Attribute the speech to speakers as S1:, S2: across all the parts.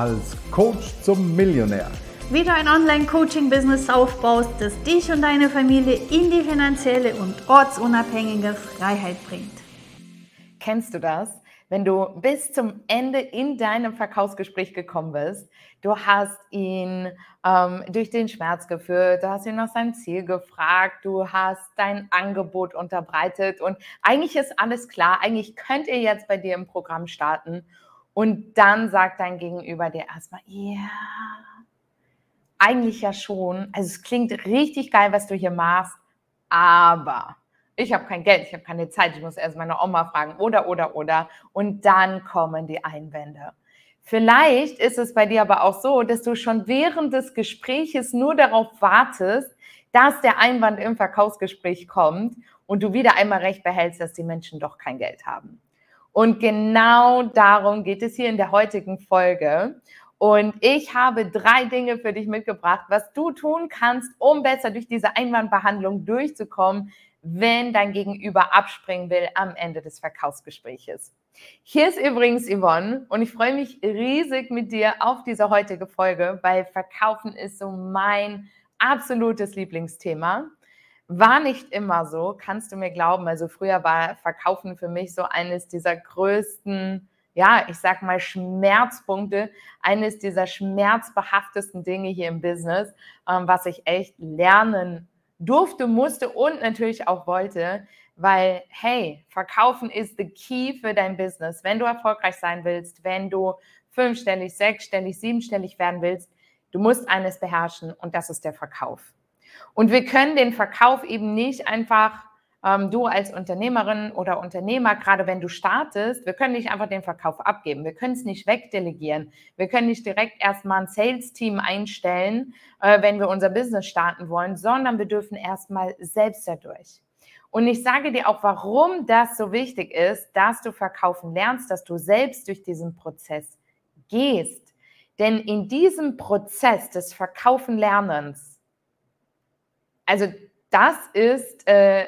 S1: als Coach zum Millionär.
S2: Wie du ein Online-Coaching-Business aufbaust, das dich und deine Familie in die finanzielle und ortsunabhängige Freiheit bringt.
S3: Kennst du das? Wenn du bis zum Ende in deinem Verkaufsgespräch gekommen bist, du hast ihn ähm, durch den Schmerz geführt, du hast ihn nach seinem Ziel gefragt, du hast dein Angebot unterbreitet und eigentlich ist alles klar, eigentlich könnt ihr jetzt bei dir im Programm starten und dann sagt dein Gegenüber dir erstmal, ja, eigentlich ja schon, also es klingt richtig geil, was du hier machst, aber ich habe kein Geld, ich habe keine Zeit, ich muss erst meine Oma fragen oder, oder, oder. Und dann kommen die Einwände. Vielleicht ist es bei dir aber auch so, dass du schon während des Gespräches nur darauf wartest, dass der Einwand im Verkaufsgespräch kommt und du wieder einmal recht behältst, dass die Menschen doch kein Geld haben. Und genau darum geht es hier in der heutigen Folge. Und ich habe drei Dinge für dich mitgebracht, was du tun kannst, um besser durch diese Einwandbehandlung durchzukommen, wenn dein Gegenüber abspringen will am Ende des Verkaufsgespräches. Hier ist übrigens Yvonne und ich freue mich riesig mit dir auf diese heutige Folge, weil Verkaufen ist so mein absolutes Lieblingsthema. War nicht immer so, kannst du mir glauben. Also früher war Verkaufen für mich so eines dieser größten, ja, ich sag mal Schmerzpunkte, eines dieser schmerzbehaftesten Dinge hier im Business, ähm, was ich echt lernen durfte, musste und natürlich auch wollte, weil, hey, verkaufen ist the key für dein Business. Wenn du erfolgreich sein willst, wenn du fünfstellig, sechsstellig, siebenstellig werden willst, du musst eines beherrschen und das ist der Verkauf. Und wir können den Verkauf eben nicht einfach ähm, du als Unternehmerin oder Unternehmer, gerade wenn du startest, wir können nicht einfach den Verkauf abgeben. Wir können es nicht wegdelegieren. Wir können nicht direkt erstmal ein Sales-Team einstellen, äh, wenn wir unser Business starten wollen, sondern wir dürfen erstmal selbst dadurch. Und ich sage dir auch, warum das so wichtig ist, dass du verkaufen lernst, dass du selbst durch diesen Prozess gehst. Denn in diesem Prozess des Verkaufen Lernens, also das ist äh,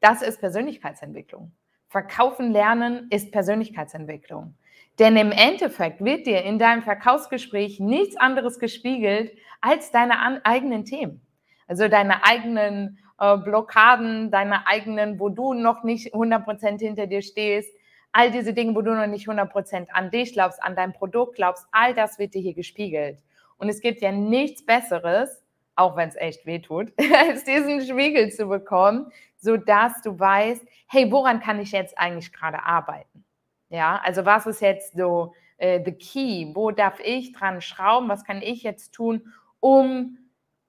S3: das ist Persönlichkeitsentwicklung. Verkaufen lernen ist Persönlichkeitsentwicklung. Denn im Endeffekt wird dir in deinem Verkaufsgespräch nichts anderes gespiegelt als deine eigenen Themen. Also deine eigenen äh, Blockaden, deine eigenen, wo du noch nicht 100% hinter dir stehst, all diese Dinge, wo du noch nicht 100% an dich glaubst, an dein Produkt glaubst, all das wird dir hier gespiegelt. Und es gibt ja nichts Besseres, auch wenn es echt weh tut, als diesen Spiegel zu bekommen, sodass du weißt, hey, woran kann ich jetzt eigentlich gerade arbeiten? Ja, also was ist jetzt so äh, the key? Wo darf ich dran schrauben? Was kann ich jetzt tun, um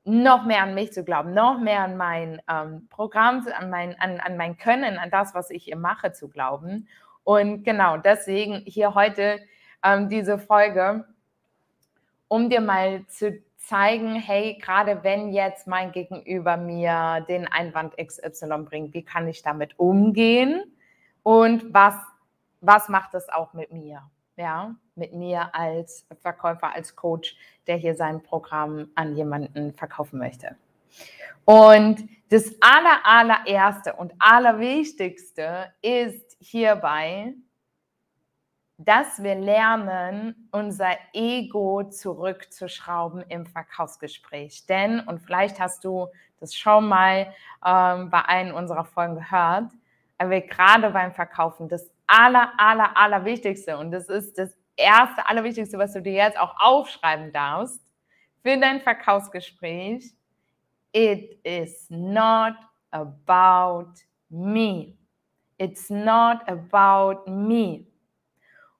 S3: noch mehr an mich zu glauben, noch mehr an mein ähm, Programm, an mein, an, an mein Können, an das, was ich hier mache, zu glauben. Und genau deswegen hier heute ähm, diese Folge, um dir mal zu zeigen, hey, gerade wenn jetzt mein Gegenüber mir den Einwand XY bringt, wie kann ich damit umgehen und was, was macht es auch mit mir? Ja, mit mir als Verkäufer, als Coach, der hier sein Programm an jemanden verkaufen möchte. Und das aller, allererste und allerwichtigste ist hierbei, dass wir lernen, unser Ego zurückzuschrauben im Verkaufsgespräch. Denn, und vielleicht hast du das schon mal ähm, bei einem unserer Folgen gehört, aber gerade beim Verkaufen das aller, aller, aller Wichtigste und das ist das erste, allerwichtigste, was du dir jetzt auch aufschreiben darfst für dein Verkaufsgespräch. It is not about me. It's not about me.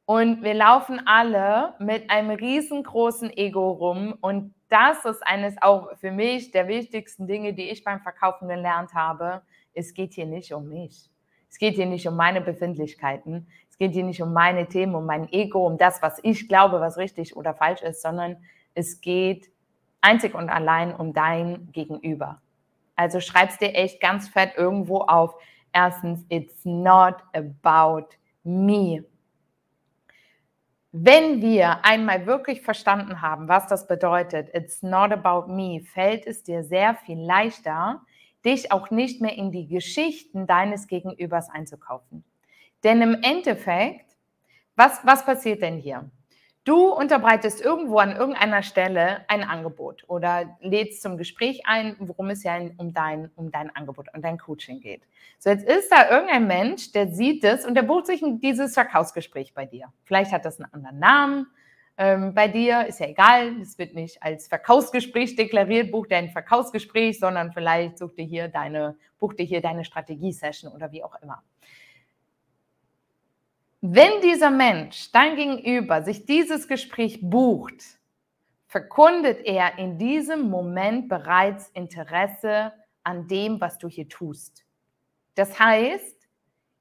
S3: Und wir laufen alle mit einem riesengroßen Ego rum. Und das ist eines auch für mich der wichtigsten Dinge, die ich beim Verkaufen gelernt habe. Es geht hier nicht um mich. Es geht hier nicht um meine Befindlichkeiten. Es geht hier nicht um meine Themen, um mein Ego, um das, was ich glaube, was richtig oder falsch ist, sondern es geht einzig und allein um dein Gegenüber. Also schreibst dir echt ganz fett irgendwo auf. Erstens, it's not about me. Wenn wir einmal wirklich verstanden haben, was das bedeutet, it's not about me, fällt es dir sehr viel leichter, dich auch nicht mehr in die Geschichten deines Gegenübers einzukaufen. Denn im Endeffekt, was, was passiert denn hier? Du unterbreitest irgendwo an irgendeiner Stelle ein Angebot oder lädst zum Gespräch ein, worum es ja um dein, um dein Angebot und dein Coaching geht. So, jetzt ist da irgendein Mensch, der sieht es und der bucht sich dieses Verkaufsgespräch bei dir. Vielleicht hat das einen anderen Namen. Ähm, bei dir ist ja egal, es wird nicht als Verkaufsgespräch deklariert, bucht er ein Verkaufsgespräch, sondern vielleicht sucht dir hier deine, bucht dir hier deine Strategie-Session oder wie auch immer. Wenn dieser Mensch, dein Gegenüber, sich dieses Gespräch bucht, verkundet er in diesem Moment bereits Interesse an dem, was du hier tust. Das heißt,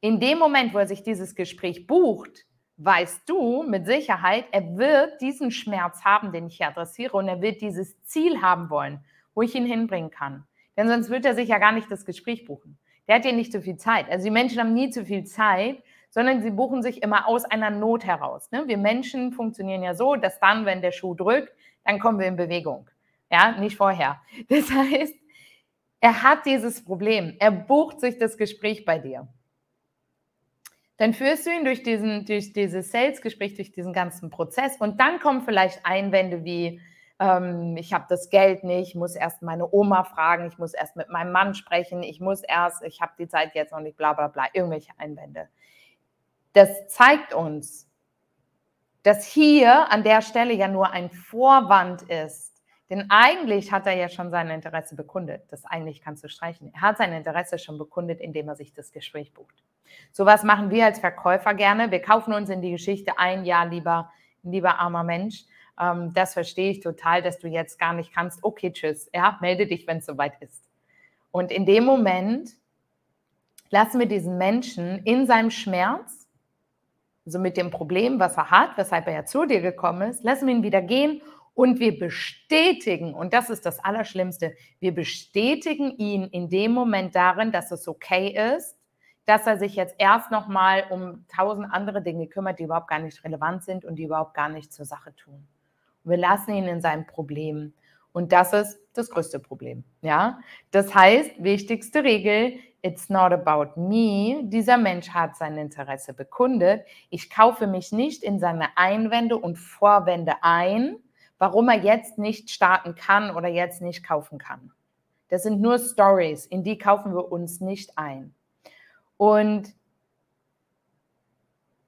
S3: in dem Moment, wo er sich dieses Gespräch bucht, weißt du mit Sicherheit, er wird diesen Schmerz haben, den ich hier adressiere, und er wird dieses Ziel haben wollen, wo ich ihn hinbringen kann. Denn sonst wird er sich ja gar nicht das Gespräch buchen. Der hat ja nicht so viel Zeit. Also die Menschen haben nie zu viel Zeit, sondern sie buchen sich immer aus einer Not heraus. Ne? Wir Menschen funktionieren ja so, dass dann, wenn der Schuh drückt, dann kommen wir in Bewegung. Ja, nicht vorher. Das heißt, er hat dieses Problem. Er bucht sich das Gespräch bei dir. Dann führst du ihn durch, diesen, durch dieses Sales-Gespräch, durch diesen ganzen Prozess und dann kommen vielleicht Einwände wie, ähm, ich habe das Geld nicht, ich muss erst meine Oma fragen, ich muss erst mit meinem Mann sprechen, ich muss erst, ich habe die Zeit jetzt noch nicht, bla bla bla, irgendwelche Einwände das zeigt uns, dass hier an der Stelle ja nur ein Vorwand ist. Denn eigentlich hat er ja schon sein Interesse bekundet. Das eigentlich kannst du streichen. Er hat sein Interesse schon bekundet, indem er sich das Gespräch bucht. So was machen wir als Verkäufer gerne. Wir kaufen uns in die Geschichte ein, ja, lieber, lieber armer Mensch. Ähm, das verstehe ich total, dass du jetzt gar nicht kannst. Okay, tschüss. Ja, melde dich, wenn es soweit ist. Und in dem Moment lassen wir diesen Menschen in seinem Schmerz also mit dem Problem, was er hat, weshalb er ja zu dir gekommen ist, lassen wir ihn wieder gehen und wir bestätigen, und das ist das Allerschlimmste, wir bestätigen ihn in dem Moment darin, dass es okay ist, dass er sich jetzt erst nochmal um tausend andere Dinge kümmert, die überhaupt gar nicht relevant sind und die überhaupt gar nichts zur Sache tun. Und wir lassen ihn in seinem Problem. Und das ist das größte Problem. Ja? Das heißt, wichtigste Regel, It's not about me. Dieser Mensch hat sein Interesse bekundet. Ich kaufe mich nicht in seine Einwände und Vorwände ein, warum er jetzt nicht starten kann oder jetzt nicht kaufen kann. Das sind nur Stories, in die kaufen wir uns nicht ein. Und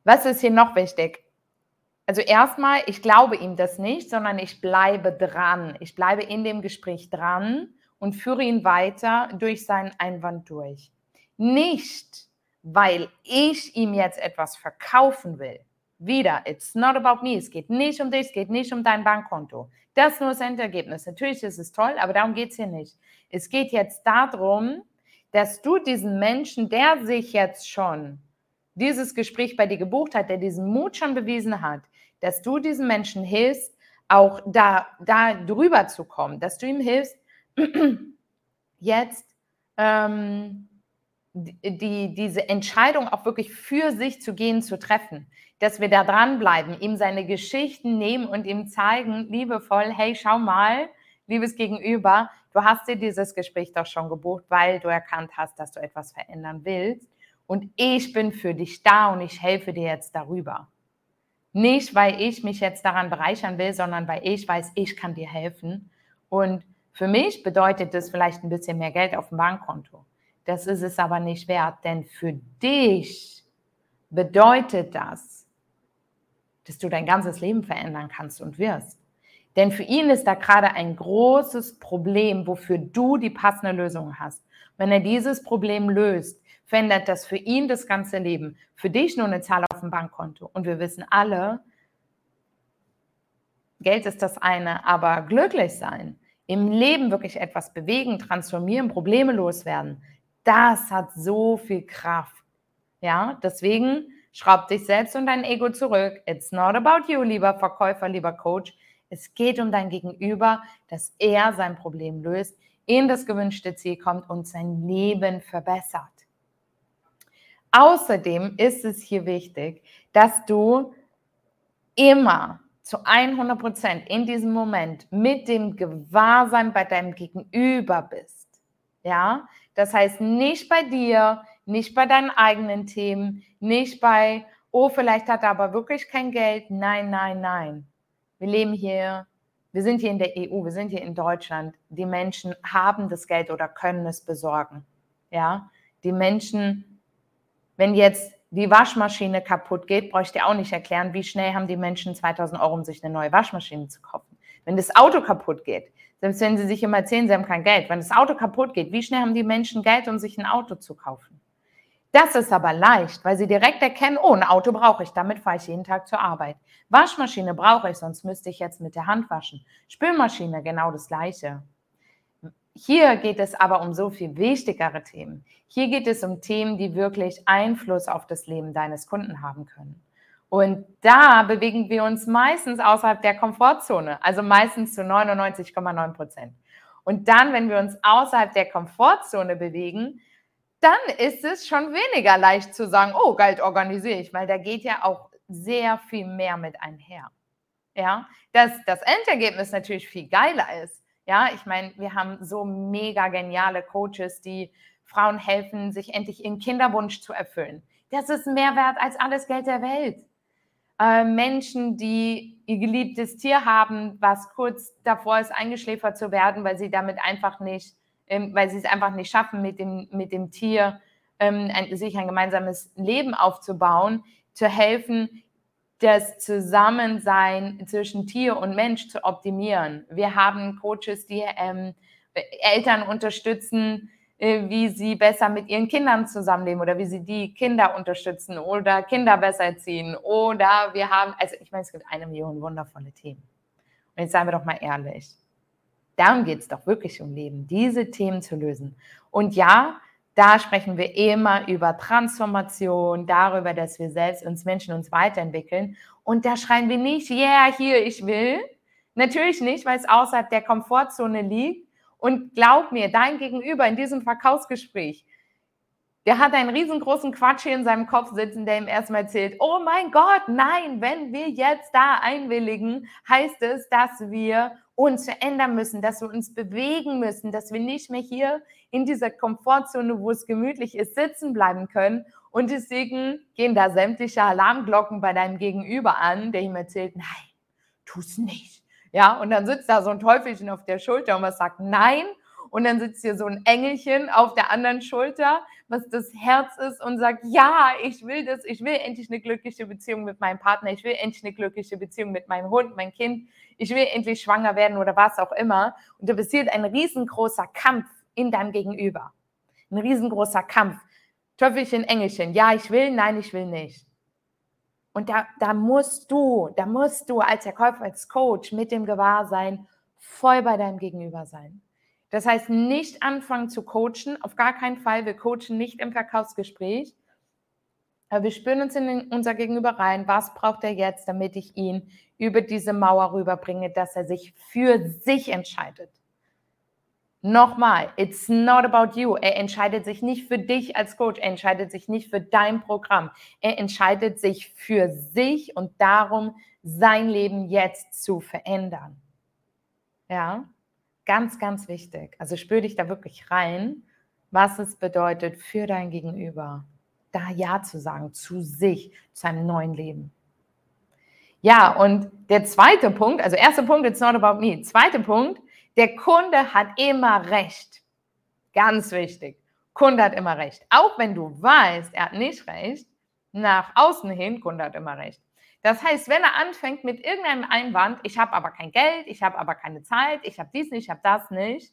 S3: was ist hier noch wichtig? Also erstmal, ich glaube ihm das nicht, sondern ich bleibe dran. Ich bleibe in dem Gespräch dran und führe ihn weiter durch seinen Einwand durch. Nicht, weil ich ihm jetzt etwas verkaufen will. Wieder, it's not about me. Es geht nicht um dich, es geht nicht um dein Bankkonto. Das ist nur das Endergebnis. Natürlich ist es toll, aber darum geht es hier nicht. Es geht jetzt darum, dass du diesen Menschen, der sich jetzt schon dieses Gespräch bei dir gebucht hat, der diesen Mut schon bewiesen hat, dass du diesen Menschen hilfst, auch da, da drüber zu kommen, dass du ihm hilfst, jetzt ähm, die, diese Entscheidung auch wirklich für sich zu gehen, zu treffen. Dass wir da dranbleiben, ihm seine Geschichten nehmen und ihm zeigen, liebevoll, hey, schau mal, liebes Gegenüber, du hast dir dieses Gespräch doch schon gebucht, weil du erkannt hast, dass du etwas verändern willst. Und ich bin für dich da und ich helfe dir jetzt darüber. Nicht, weil ich mich jetzt daran bereichern will, sondern weil ich weiß, ich kann dir helfen. Und für mich bedeutet das vielleicht ein bisschen mehr Geld auf dem Bankkonto. Das ist es aber nicht wert, denn für dich bedeutet das, dass du dein ganzes Leben verändern kannst und wirst. Denn für ihn ist da gerade ein großes Problem, wofür du die passende Lösung hast. Wenn er dieses Problem löst, verändert das für ihn das ganze Leben. Für dich nur eine Zahl auf dem Bankkonto. Und wir wissen alle, Geld ist das eine, aber glücklich sein im Leben wirklich etwas bewegen, transformieren, Probleme loswerden, das hat so viel Kraft. Ja, deswegen schraub dich selbst und dein Ego zurück. It's not about you, lieber Verkäufer, lieber Coach. Es geht um dein Gegenüber, dass er sein Problem löst, in das gewünschte Ziel kommt und sein Leben verbessert. Außerdem ist es hier wichtig, dass du immer zu 100 Prozent in diesem Moment mit dem Gewahrsein bei deinem Gegenüber bist. Ja, das heißt nicht bei dir, nicht bei deinen eigenen Themen, nicht bei, oh, vielleicht hat er aber wirklich kein Geld. Nein, nein, nein. wir leben hier, wir sind hier in der EU, wir sind hier in Deutschland. Die Menschen haben das Geld oder können es besorgen. Ja, die Menschen, wenn jetzt die Waschmaschine kaputt geht, brauche ich dir auch nicht erklären, wie schnell haben die Menschen 2000 Euro, um sich eine neue Waschmaschine zu kaufen. Wenn das Auto kaputt geht, selbst wenn sie sich immer erzählen, sie haben kein Geld, wenn das Auto kaputt geht, wie schnell haben die Menschen Geld, um sich ein Auto zu kaufen? Das ist aber leicht, weil sie direkt erkennen, oh, ein Auto brauche ich, damit fahre ich jeden Tag zur Arbeit. Waschmaschine brauche ich, sonst müsste ich jetzt mit der Hand waschen. Spülmaschine, genau das gleiche. Hier geht es aber um so viel wichtigere Themen. Hier geht es um Themen, die wirklich Einfluss auf das Leben deines Kunden haben können. Und da bewegen wir uns meistens außerhalb der Komfortzone, also meistens zu 99,9 Prozent. Und dann, wenn wir uns außerhalb der Komfortzone bewegen, dann ist es schon weniger leicht zu sagen, oh, Geld organisiere ich, weil da geht ja auch sehr viel mehr mit einher. Ja, dass das Endergebnis natürlich viel geiler ist. Ja, ich meine, wir haben so mega geniale Coaches, die Frauen helfen, sich endlich ihren Kinderwunsch zu erfüllen. Das ist mehr wert als alles Geld der Welt. Äh, Menschen, die ihr geliebtes Tier haben, was kurz davor ist, eingeschläfert zu werden, weil sie damit einfach nicht ähm, weil sie es einfach nicht schaffen, mit dem, mit dem Tier ähm, ein, sich ein gemeinsames Leben aufzubauen, zu helfen, das Zusammensein zwischen Tier und Mensch zu optimieren. Wir haben Coaches, die ähm, Eltern unterstützen, äh, wie sie besser mit ihren Kindern zusammenleben oder wie sie die Kinder unterstützen oder Kinder besser erziehen. Oder wir haben, also ich meine, es gibt eine Million wundervolle Themen. Und jetzt seien wir doch mal ehrlich. Darum geht es doch wirklich um Leben, diese Themen zu lösen. Und ja, da sprechen wir immer über Transformation, darüber, dass wir selbst uns Menschen uns weiterentwickeln. Und da schreien wir nicht, yeah, hier, ich will. Natürlich nicht, weil es außerhalb der Komfortzone liegt. Und glaub mir, dein Gegenüber in diesem Verkaufsgespräch, der hat einen riesengroßen Quatsch hier in seinem Kopf sitzen, der ihm erstmal erzählt, oh mein Gott, nein, wenn wir jetzt da einwilligen, heißt es, dass wir uns verändern müssen, dass wir uns bewegen müssen, dass wir nicht mehr hier in dieser Komfortzone, wo es gemütlich ist, sitzen bleiben können. Und deswegen gehen da sämtliche Alarmglocken bei deinem Gegenüber an, der ihm erzählt, nein, tu es nicht. Ja, und dann sitzt da so ein Teufelchen auf der Schulter und was sagt nein. Und dann sitzt hier so ein Engelchen auf der anderen Schulter, was das Herz ist und sagt, ja, ich will das, ich will endlich eine glückliche Beziehung mit meinem Partner, ich will endlich eine glückliche Beziehung mit meinem Hund, mein Kind, ich will endlich schwanger werden oder was auch immer. Und da passiert ein riesengroßer Kampf in deinem Gegenüber. Ein riesengroßer Kampf. Töffelchen, Engelchen, ja, ich will, nein, ich will nicht. Und da, da musst du, da musst du als Verkäufer, als Coach mit dem Gewahrsein voll bei deinem Gegenüber sein. Das heißt, nicht anfangen zu coachen, auf gar keinen Fall. Wir coachen nicht im Verkaufsgespräch. Aber wir spüren uns in unser Gegenüber rein. Was braucht er jetzt, damit ich ihn über diese Mauer rüberbringe, dass er sich für sich entscheidet? Nochmal, it's not about you. Er entscheidet sich nicht für dich als Coach, er entscheidet sich nicht für dein Programm. Er entscheidet sich für sich und darum, sein Leben jetzt zu verändern. Ja? Ganz, ganz wichtig. Also spür dich da wirklich rein, was es bedeutet für dein Gegenüber, da Ja zu sagen zu sich, zu einem neuen Leben. Ja, und der zweite Punkt, also erster Punkt, it's not about me. Zweiter Punkt, der Kunde hat immer recht. Ganz wichtig. Kunde hat immer recht. Auch wenn du weißt, er hat nicht recht, nach außen hin, Kunde hat immer recht. Das heißt, wenn er anfängt mit irgendeinem Einwand, ich habe aber kein Geld, ich habe aber keine Zeit, ich habe dies nicht, ich habe das nicht,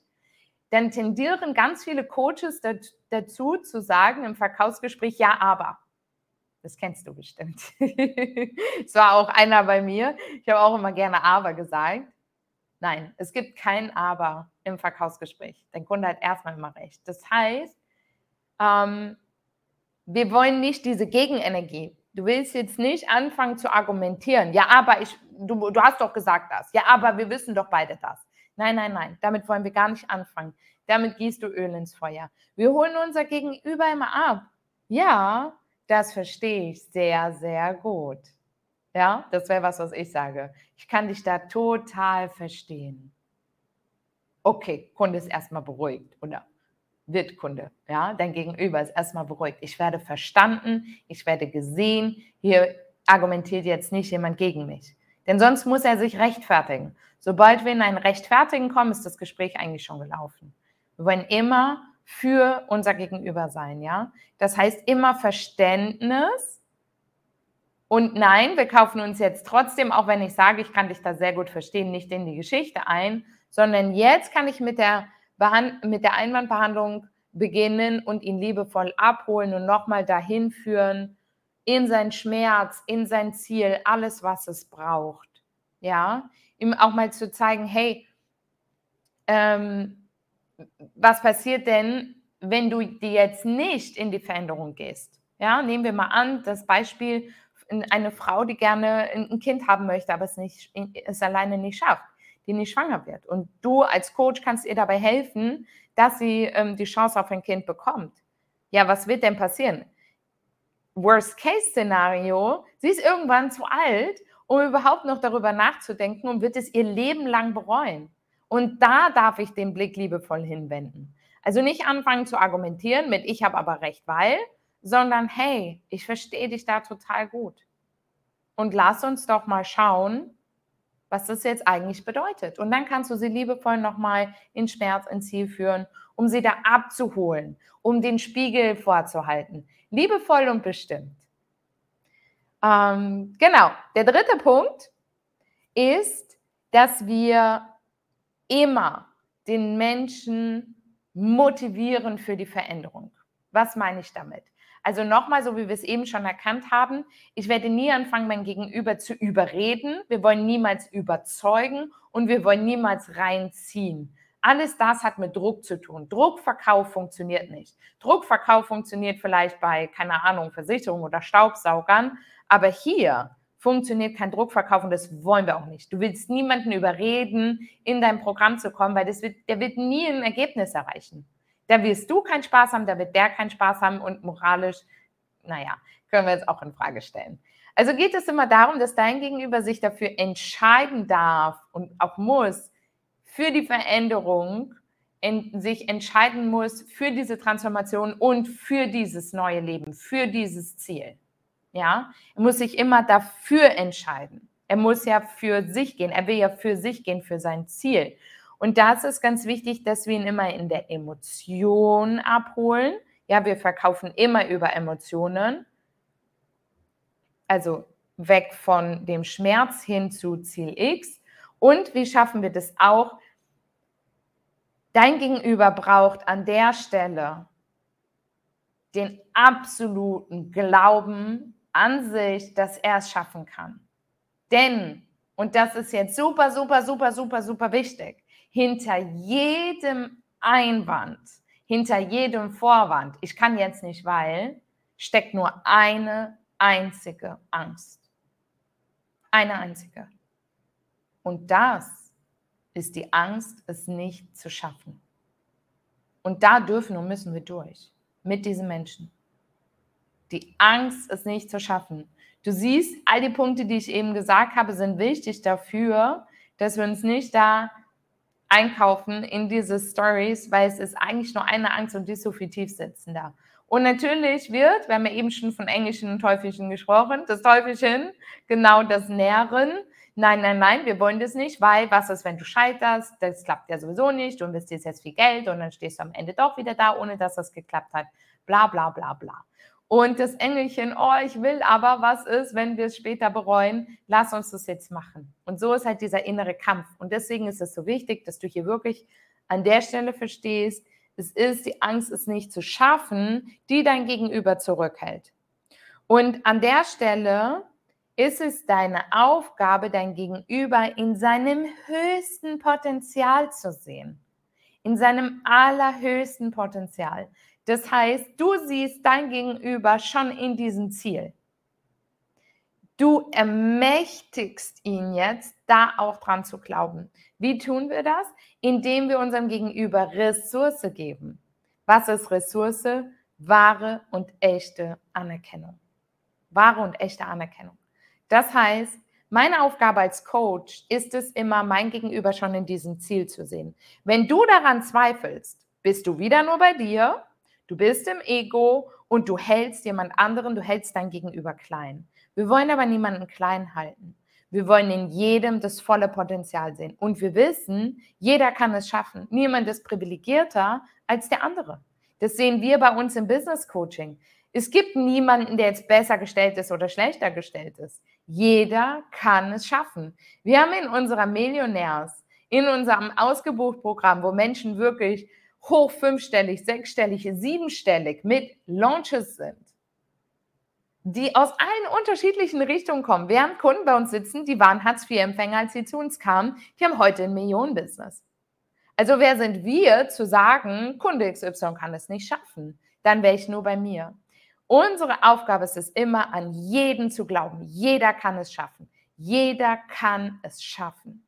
S3: dann tendieren ganz viele Coaches dazu zu sagen im Verkaufsgespräch, ja, aber. Das kennst du bestimmt. Es war auch einer bei mir. Ich habe auch immer gerne aber gesagt. Nein, es gibt kein aber im Verkaufsgespräch. Dein Kunde hat erstmal immer recht. Das heißt, ähm, wir wollen nicht diese Gegenenergie. Du willst jetzt nicht anfangen zu argumentieren. Ja, aber ich, du, du hast doch gesagt das. Ja, aber wir wissen doch beide das. Nein, nein, nein. Damit wollen wir gar nicht anfangen. Damit gießt du Öl ins Feuer. Wir holen unser Gegenüber immer ab. Ja, das verstehe ich sehr, sehr gut. Ja, das wäre was, was ich sage. Ich kann dich da total verstehen. Okay, Kunde ist erstmal beruhigt, oder? wird Kunde. Ja, dein Gegenüber ist erstmal beruhigt. Ich werde verstanden, ich werde gesehen. Hier argumentiert jetzt nicht jemand gegen mich. Denn sonst muss er sich rechtfertigen. Sobald wir in ein Rechtfertigen kommen, ist das Gespräch eigentlich schon gelaufen. Wir wollen immer für unser Gegenüber sein, ja? Das heißt immer Verständnis und nein, wir kaufen uns jetzt trotzdem, auch wenn ich sage, ich kann dich da sehr gut verstehen, nicht in die Geschichte ein, sondern jetzt kann ich mit der, Behand mit der Einwandbehandlung beginnen und ihn liebevoll abholen und nochmal dahin führen in sein Schmerz, in sein Ziel, alles, was es braucht. Ja, ihm auch mal zu zeigen, hey, ähm, was passiert denn, wenn du dir jetzt nicht in die Veränderung gehst? Ja, nehmen wir mal an, das Beispiel, eine Frau, die gerne ein Kind haben möchte, aber es, nicht, es alleine nicht schafft, die nicht schwanger wird. Und du als Coach kannst ihr dabei helfen, dass sie ähm, die Chance auf ein Kind bekommt. Ja, was wird denn passieren? Worst-Case-Szenario, sie ist irgendwann zu alt, um überhaupt noch darüber nachzudenken und wird es ihr Leben lang bereuen. Und da darf ich den Blick liebevoll hinwenden. Also nicht anfangen zu argumentieren mit ich habe aber recht, weil, sondern hey, ich verstehe dich da total gut. Und lass uns doch mal schauen, was das jetzt eigentlich bedeutet. Und dann kannst du sie liebevoll nochmal in Schmerz, ins Ziel führen, um sie da abzuholen, um den Spiegel vorzuhalten. Liebevoll und bestimmt. Ähm, genau, der dritte Punkt ist, dass wir immer den Menschen motivieren für die Veränderung. Was meine ich damit? Also nochmal, so wie wir es eben schon erkannt haben, ich werde nie anfangen, mein Gegenüber zu überreden. Wir wollen niemals überzeugen und wir wollen niemals reinziehen. Alles das hat mit Druck zu tun. Druckverkauf funktioniert nicht. Druckverkauf funktioniert vielleicht bei, keine Ahnung, Versicherung oder Staubsaugern, aber hier funktioniert kein Druckverkauf und das wollen wir auch nicht. Du willst niemanden überreden, in dein Programm zu kommen, weil das wird, der wird nie ein Ergebnis erreichen. Da wirst du keinen Spaß haben, da wird der keinen Spaß haben und moralisch, naja, können wir jetzt auch in Frage stellen. Also geht es immer darum, dass dein Gegenüber sich dafür entscheiden darf und auch muss, für die Veränderung, sich entscheiden muss für diese Transformation und für dieses neue Leben, für dieses Ziel. Ja, er muss sich immer dafür entscheiden. Er muss ja für sich gehen. Er will ja für sich gehen, für sein Ziel. Und das ist ganz wichtig, dass wir ihn immer in der Emotion abholen. Ja, wir verkaufen immer über Emotionen. Also weg von dem Schmerz hin zu Ziel X. Und wie schaffen wir das auch? Dein Gegenüber braucht an der Stelle den absoluten Glauben an sich, dass er es schaffen kann. Denn, und das ist jetzt super, super, super, super, super wichtig, hinter jedem Einwand, hinter jedem Vorwand, ich kann jetzt nicht, weil, steckt nur eine einzige Angst. Eine einzige. Und das ist die Angst, es nicht zu schaffen. Und da dürfen und müssen wir durch mit diesen Menschen. Die Angst, es nicht zu schaffen. Du siehst, all die Punkte, die ich eben gesagt habe, sind wichtig dafür, dass wir uns nicht da einkaufen in diese Stories, weil es ist eigentlich nur eine Angst und die ist so viel tiefsitzender. Und natürlich wird, wir haben ja eben schon von Englischen und Teufelchen gesprochen, das Teufelchen genau das Nähren. Nein, nein, nein, wir wollen das nicht, weil was ist, wenn du scheiterst? Das klappt ja sowieso nicht, du investierst jetzt viel Geld und dann stehst du am Ende doch wieder da, ohne dass das geklappt hat. Bla, bla, bla, bla. Und das Engelchen, oh, ich will aber, was ist, wenn wir es später bereuen? Lass uns das jetzt machen. Und so ist halt dieser innere Kampf. Und deswegen ist es so wichtig, dass du hier wirklich an der Stelle verstehst, es ist die Angst, es nicht zu schaffen, die dein Gegenüber zurückhält. Und an der Stelle ist es deine Aufgabe, dein Gegenüber in seinem höchsten Potenzial zu sehen. In seinem allerhöchsten Potenzial. Das heißt, du siehst dein Gegenüber schon in diesem Ziel. Du ermächtigst ihn jetzt, da auch dran zu glauben. Wie tun wir das? Indem wir unserem Gegenüber Ressource geben. Was ist Ressource? Wahre und echte Anerkennung. Wahre und echte Anerkennung. Das heißt, meine Aufgabe als Coach ist es immer, mein Gegenüber schon in diesem Ziel zu sehen. Wenn du daran zweifelst, bist du wieder nur bei dir Du bist im Ego und du hältst jemand anderen, du hältst dein Gegenüber klein. Wir wollen aber niemanden klein halten. Wir wollen in jedem das volle Potenzial sehen. Und wir wissen, jeder kann es schaffen. Niemand ist privilegierter als der andere. Das sehen wir bei uns im Business Coaching. Es gibt niemanden, der jetzt besser gestellt ist oder schlechter gestellt ist. Jeder kann es schaffen. Wir haben in unserer Millionärs, in unserem Ausgebucht-Programm, wo Menschen wirklich hoch fünfstellig, sechsstellig, siebenstellig mit Launches sind, die aus allen unterschiedlichen Richtungen kommen. Wir haben Kunden bei uns sitzen, die waren Hartz-IV-Empfänger, als sie zu uns kamen. Die haben heute ein Millionenbusiness. Also wer sind wir zu sagen, Kunde XY kann es nicht schaffen? Dann wäre ich nur bei mir. Unsere Aufgabe ist es immer, an jeden zu glauben. Jeder kann es schaffen. Jeder kann es schaffen.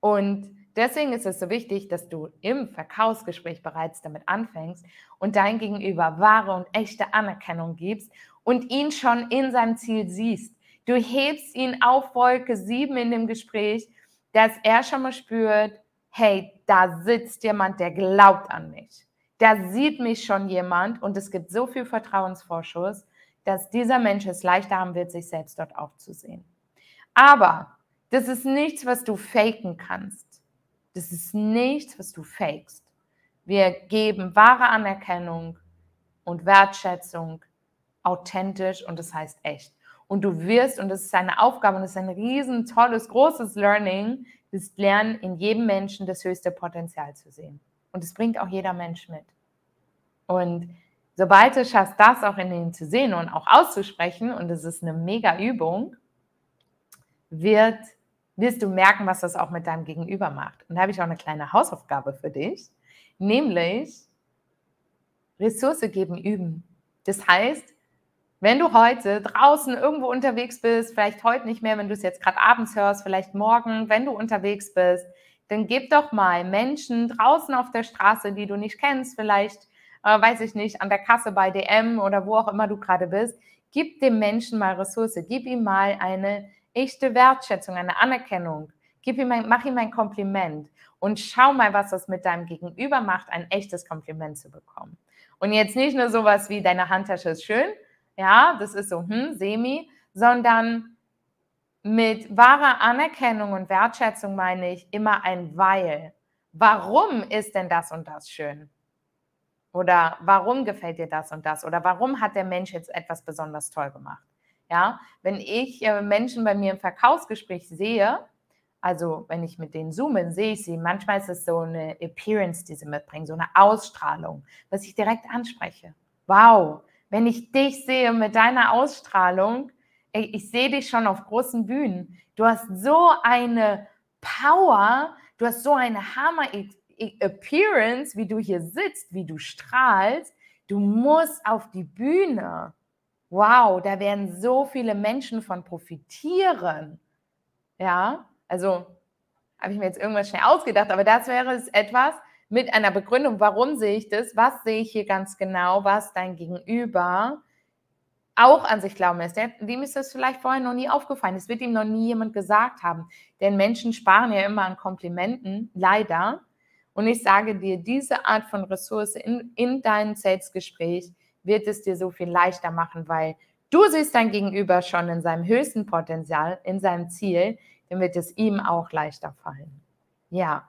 S3: Und deswegen ist es so wichtig, dass du im Verkaufsgespräch bereits damit anfängst und dein Gegenüber wahre und echte Anerkennung gibst und ihn schon in seinem Ziel siehst. Du hebst ihn auf Wolke 7 in dem Gespräch, dass er schon mal spürt, hey, da sitzt jemand, der glaubt an mich da sieht mich schon jemand und es gibt so viel Vertrauensvorschuss, dass dieser Mensch es leichter haben wird, sich selbst dort aufzusehen. Aber das ist nichts, was du faken kannst. Das ist nichts, was du fakest. Wir geben wahre Anerkennung und Wertschätzung authentisch und das heißt echt. Und du wirst, und das ist eine Aufgabe und das ist ein riesen, tolles, großes Learning, ist lernen, in jedem Menschen das höchste Potenzial zu sehen. Und es bringt auch jeder Mensch mit. Und sobald du schaffst, das auch in ihnen zu sehen und auch auszusprechen, und es ist eine mega Übung, wird, wirst du merken, was das auch mit deinem Gegenüber macht. Und da habe ich auch eine kleine Hausaufgabe für dich, nämlich Ressource geben, üben. Das heißt, wenn du heute draußen irgendwo unterwegs bist, vielleicht heute nicht mehr, wenn du es jetzt gerade abends hörst, vielleicht morgen, wenn du unterwegs bist, dann gib doch mal Menschen draußen auf der Straße, die du nicht kennst, vielleicht, äh, weiß ich nicht, an der Kasse bei DM oder wo auch immer du gerade bist, gib dem Menschen mal Ressource, gib ihm mal eine echte Wertschätzung, eine Anerkennung, gib ihm ein, mach ihm ein Kompliment und schau mal, was das mit deinem Gegenüber macht, ein echtes Kompliment zu bekommen. Und jetzt nicht nur sowas wie deine Handtasche ist schön, ja, das ist so, hm, semi, sondern mit wahrer Anerkennung und Wertschätzung meine ich immer ein Weil. Warum ist denn das und das schön? Oder warum gefällt dir das und das? Oder warum hat der Mensch jetzt etwas besonders toll gemacht? Ja, wenn ich äh, Menschen bei mir im Verkaufsgespräch sehe, also wenn ich mit denen zoome, sehe ich sie. Manchmal ist es so eine Appearance, die sie mitbringen, so eine Ausstrahlung, was ich direkt anspreche. Wow, wenn ich dich sehe mit deiner Ausstrahlung, ey, ich sehe dich schon auf großen Bühnen. Du hast so eine Power, du hast so eine Hammer Appearance, wie du hier sitzt, wie du strahlst. Du musst auf die Bühne. Wow, da werden so viele Menschen von profitieren. Ja, also habe ich mir jetzt irgendwas schnell ausgedacht, aber das wäre es etwas mit einer Begründung, warum sehe ich das, was sehe ich hier ganz genau, was dein Gegenüber auch an sich glauben lässt. Dem ist das vielleicht vorher noch nie aufgefallen. Es wird ihm noch nie jemand gesagt haben. Denn Menschen sparen ja immer an Komplimenten, leider. Und ich sage dir, diese Art von Ressource in, in deinem Selbstgespräch wird es dir so viel leichter machen, weil du siehst dein Gegenüber schon in seinem höchsten Potenzial, in seinem Ziel, dann wird es ihm auch leichter fallen. Ja.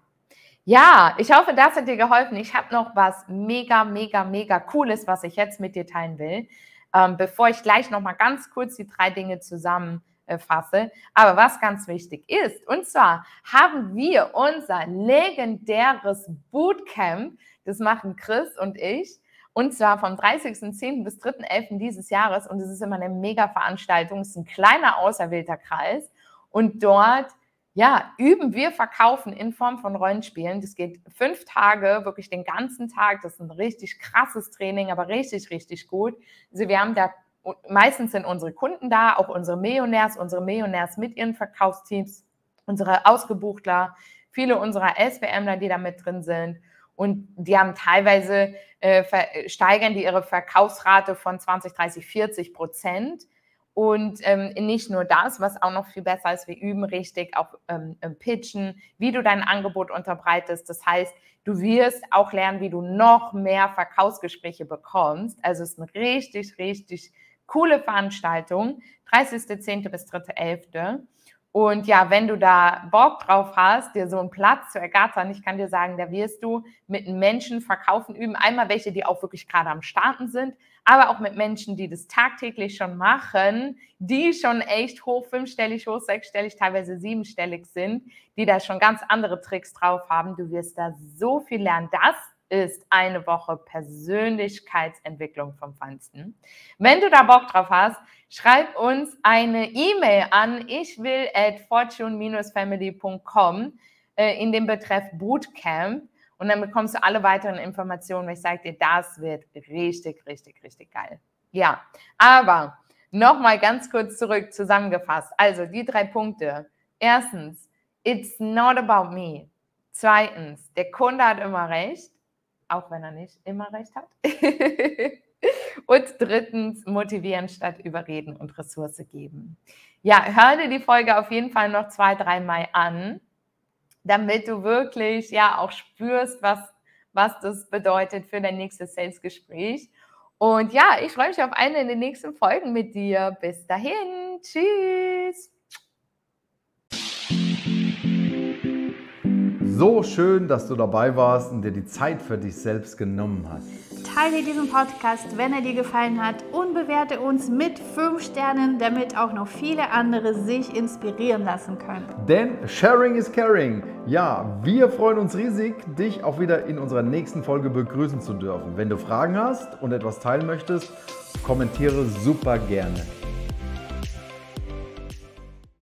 S3: Ja, ich hoffe, das hat dir geholfen. Ich habe noch was mega, mega, mega Cooles, was ich jetzt mit dir teilen will ähm, bevor ich gleich nochmal ganz kurz die drei Dinge zusammenfasse. Aber was ganz wichtig ist, und zwar haben wir unser legendäres Bootcamp, das machen Chris und ich, und zwar vom 30.10. bis 3.11. dieses Jahres. Und es ist immer eine mega Veranstaltung. Es ist ein kleiner auserwählter Kreis. Und dort ja, üben wir verkaufen in Form von Rollenspielen. Das geht fünf Tage, wirklich den ganzen Tag. Das ist ein richtig krasses Training, aber richtig, richtig gut. Also wir haben da, meistens sind unsere Kunden da, auch unsere Millionärs, unsere Millionärs mit ihren Verkaufsteams, unsere Ausgebuchtler, viele unserer SWMler, die da mit drin sind. Und die haben teilweise, äh, steigern die ihre Verkaufsrate von 20, 30, 40 Prozent und ähm, nicht nur das, was auch noch viel besser ist, wir üben richtig auch ähm, Pitchen, wie du dein Angebot unterbreitest. Das heißt, du wirst auch lernen, wie du noch mehr Verkaufsgespräche bekommst. Also es ist ein richtig, richtig Coole Veranstaltung, 30.10. bis 3.11. Und ja, wenn du da Bock drauf hast, dir so einen Platz zu ergattern, ich kann dir sagen, da wirst du mit Menschen verkaufen üben. Einmal welche, die auch wirklich gerade am Starten sind, aber auch mit Menschen, die das tagtäglich schon machen, die schon echt hoch fünfstellig, hoch sechsstellig, teilweise siebenstellig sind, die da schon ganz andere Tricks drauf haben. Du wirst da so viel lernen. Das ist eine Woche Persönlichkeitsentwicklung vom Feinsten. Wenn du da Bock drauf hast, schreib uns eine E-Mail an ich will at fortune-family.com äh, in dem Betreff Bootcamp und dann bekommst du alle weiteren Informationen. Ich sage dir, das wird richtig, richtig, richtig geil. Ja, aber nochmal ganz kurz zurück zusammengefasst. Also die drei Punkte. Erstens, it's not about me. Zweitens, der Kunde hat immer recht auch wenn er nicht immer recht hat. und drittens, motivieren statt überreden und Ressource geben. Ja, hör dir die Folge auf jeden Fall noch zwei, dreimal an, damit du wirklich ja auch spürst, was, was das bedeutet für dein nächstes Sales-Gespräch. Und ja, ich freue mich auf eine in den nächsten Folgen mit dir. Bis dahin. Tschüss.
S1: So schön, dass du dabei warst und dir die Zeit für dich selbst genommen hast.
S2: Teile diesen Podcast, wenn er dir gefallen hat und bewerte uns mit 5 Sternen, damit auch noch viele andere sich inspirieren lassen können.
S1: Denn Sharing is Caring. Ja, wir freuen uns riesig, dich auch wieder in unserer nächsten Folge begrüßen zu dürfen. Wenn du Fragen hast und etwas teilen möchtest, kommentiere super gerne.